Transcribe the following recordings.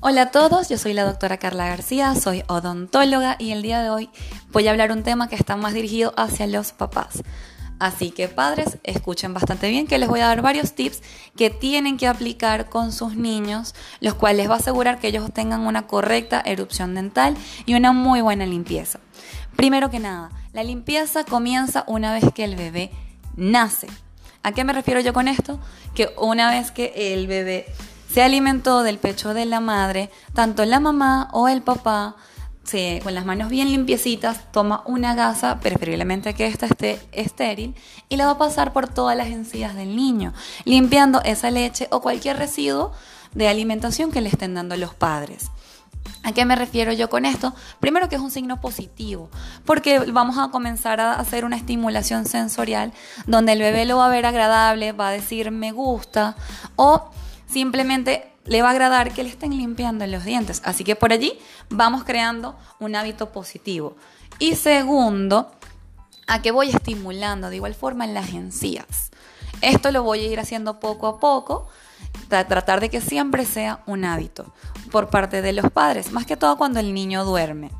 Hola a todos, yo soy la doctora Carla García, soy odontóloga y el día de hoy voy a hablar un tema que está más dirigido hacia los papás. Así que padres, escuchen bastante bien que les voy a dar varios tips que tienen que aplicar con sus niños, los cuales va a asegurar que ellos tengan una correcta erupción dental y una muy buena limpieza. Primero que nada, la limpieza comienza una vez que el bebé nace. ¿A qué me refiero yo con esto? Que una vez que el bebé se alimentó del pecho de la madre, tanto la mamá o el papá, se, con las manos bien limpiecitas, toma una gasa, preferiblemente que ésta esté estéril, y la va a pasar por todas las encías del niño, limpiando esa leche o cualquier residuo de alimentación que le estén dando los padres. ¿A qué me refiero yo con esto? Primero que es un signo positivo, porque vamos a comenzar a hacer una estimulación sensorial donde el bebé lo va a ver agradable, va a decir me gusta o simplemente le va a agradar que le estén limpiando los dientes. Así que por allí vamos creando un hábito positivo. Y segundo, a que voy estimulando de igual forma en las encías. Esto lo voy a ir haciendo poco a poco, tratar de que siempre sea un hábito por parte de los padres, más que todo cuando el niño duerme.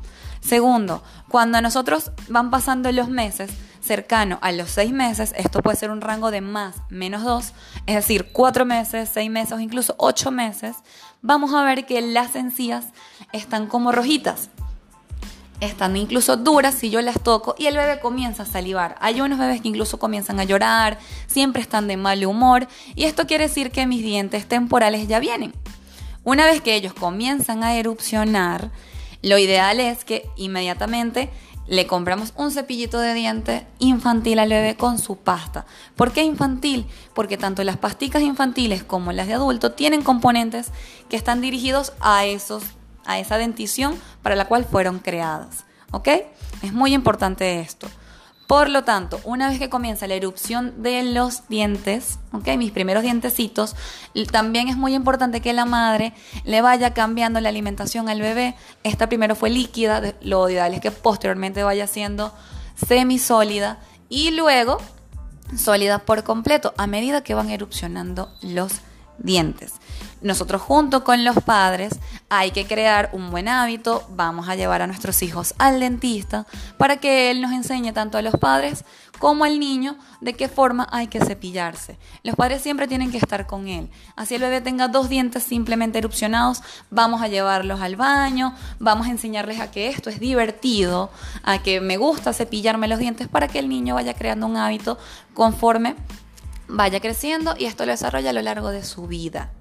Segundo, cuando nosotros van pasando los meses, cercano a los seis meses, esto puede ser un rango de más, menos dos, es decir, cuatro meses, seis meses o incluso ocho meses, vamos a ver que las encías están como rojitas. Están incluso duras si yo las toco y el bebé comienza a salivar. Hay unos bebés que incluso comienzan a llorar, siempre están de mal humor y esto quiere decir que mis dientes temporales ya vienen. Una vez que ellos comienzan a erupcionar, lo ideal es que inmediatamente le compramos un cepillito de diente infantil al bebé con su pasta. ¿Por qué infantil? Porque tanto las pasticas infantiles como las de adulto tienen componentes que están dirigidos a, esos, a esa dentición para la cual fueron creadas. ¿Ok? Es muy importante esto. Por lo tanto, una vez que comienza la erupción de los dientes, ¿okay? mis primeros dientecitos, también es muy importante que la madre le vaya cambiando la alimentación al bebé. Esta primero fue líquida, lo ideal es que posteriormente vaya siendo semisólida y luego sólida por completo a medida que van erupcionando los dientes. Nosotros junto con los padres hay que crear un buen hábito, vamos a llevar a nuestros hijos al dentista para que él nos enseñe tanto a los padres como al niño de qué forma hay que cepillarse. Los padres siempre tienen que estar con él. Así el bebé tenga dos dientes simplemente erupcionados, vamos a llevarlos al baño, vamos a enseñarles a que esto es divertido, a que me gusta cepillarme los dientes para que el niño vaya creando un hábito conforme vaya creciendo y esto lo desarrolla a lo largo de su vida.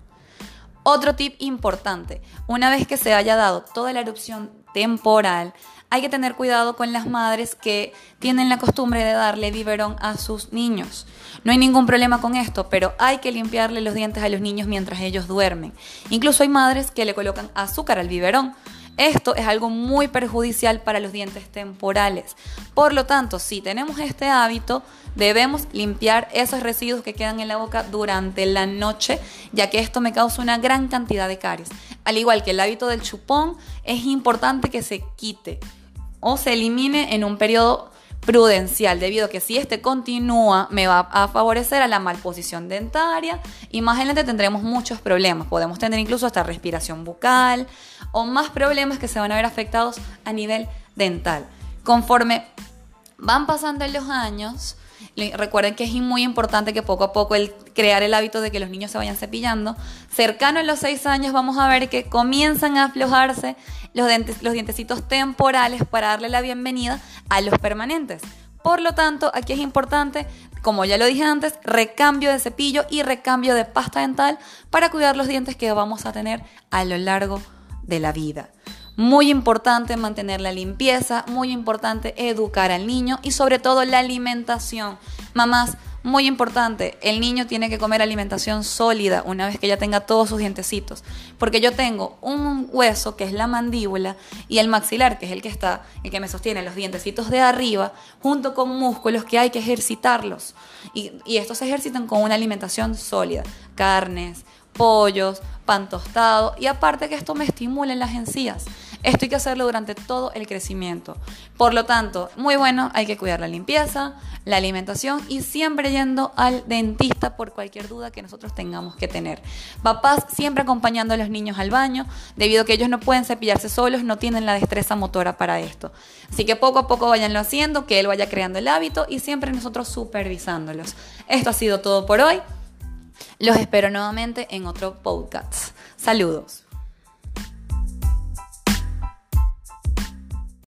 Otro tip importante, una vez que se haya dado toda la erupción temporal, hay que tener cuidado con las madres que tienen la costumbre de darle biberón a sus niños. No hay ningún problema con esto, pero hay que limpiarle los dientes a los niños mientras ellos duermen. Incluso hay madres que le colocan azúcar al biberón. Esto es algo muy perjudicial para los dientes temporales. Por lo tanto, si tenemos este hábito, debemos limpiar esos residuos que quedan en la boca durante la noche, ya que esto me causa una gran cantidad de caries. Al igual que el hábito del chupón, es importante que se quite o se elimine en un periodo prudencial, debido a que si este continúa me va a favorecer a la malposición dentaria y más adelante tendremos muchos problemas. Podemos tener incluso hasta respiración bucal o más problemas que se van a ver afectados a nivel dental. Conforme van pasando los años, Recuerden que es muy importante que poco a poco el crear el hábito de que los niños se vayan cepillando. Cercano a los 6 años vamos a ver que comienzan a aflojarse los, los dientecitos temporales para darle la bienvenida a los permanentes. Por lo tanto, aquí es importante, como ya lo dije antes, recambio de cepillo y recambio de pasta dental para cuidar los dientes que vamos a tener a lo largo de la vida. Muy importante mantener la limpieza, muy importante educar al niño y sobre todo la alimentación. Mamás, muy importante, el niño tiene que comer alimentación sólida una vez que ya tenga todos sus dientecitos. Porque yo tengo un hueso que es la mandíbula y el maxilar, que es el que está, el que me sostiene los dientecitos de arriba, junto con músculos que hay que ejercitarlos. Y, estos se ejercitan con una alimentación sólida. Carnes, pollos, pan tostado y aparte que esto me estimula en las encías. Esto hay que hacerlo durante todo el crecimiento. Por lo tanto, muy bueno, hay que cuidar la limpieza, la alimentación y siempre yendo al dentista por cualquier duda que nosotros tengamos que tener. Papás siempre acompañando a los niños al baño, debido a que ellos no pueden cepillarse solos, no tienen la destreza motora para esto. Así que poco a poco vayanlo haciendo, que él vaya creando el hábito y siempre nosotros supervisándolos. Esto ha sido todo por hoy. Los espero nuevamente en otro podcast. Saludos.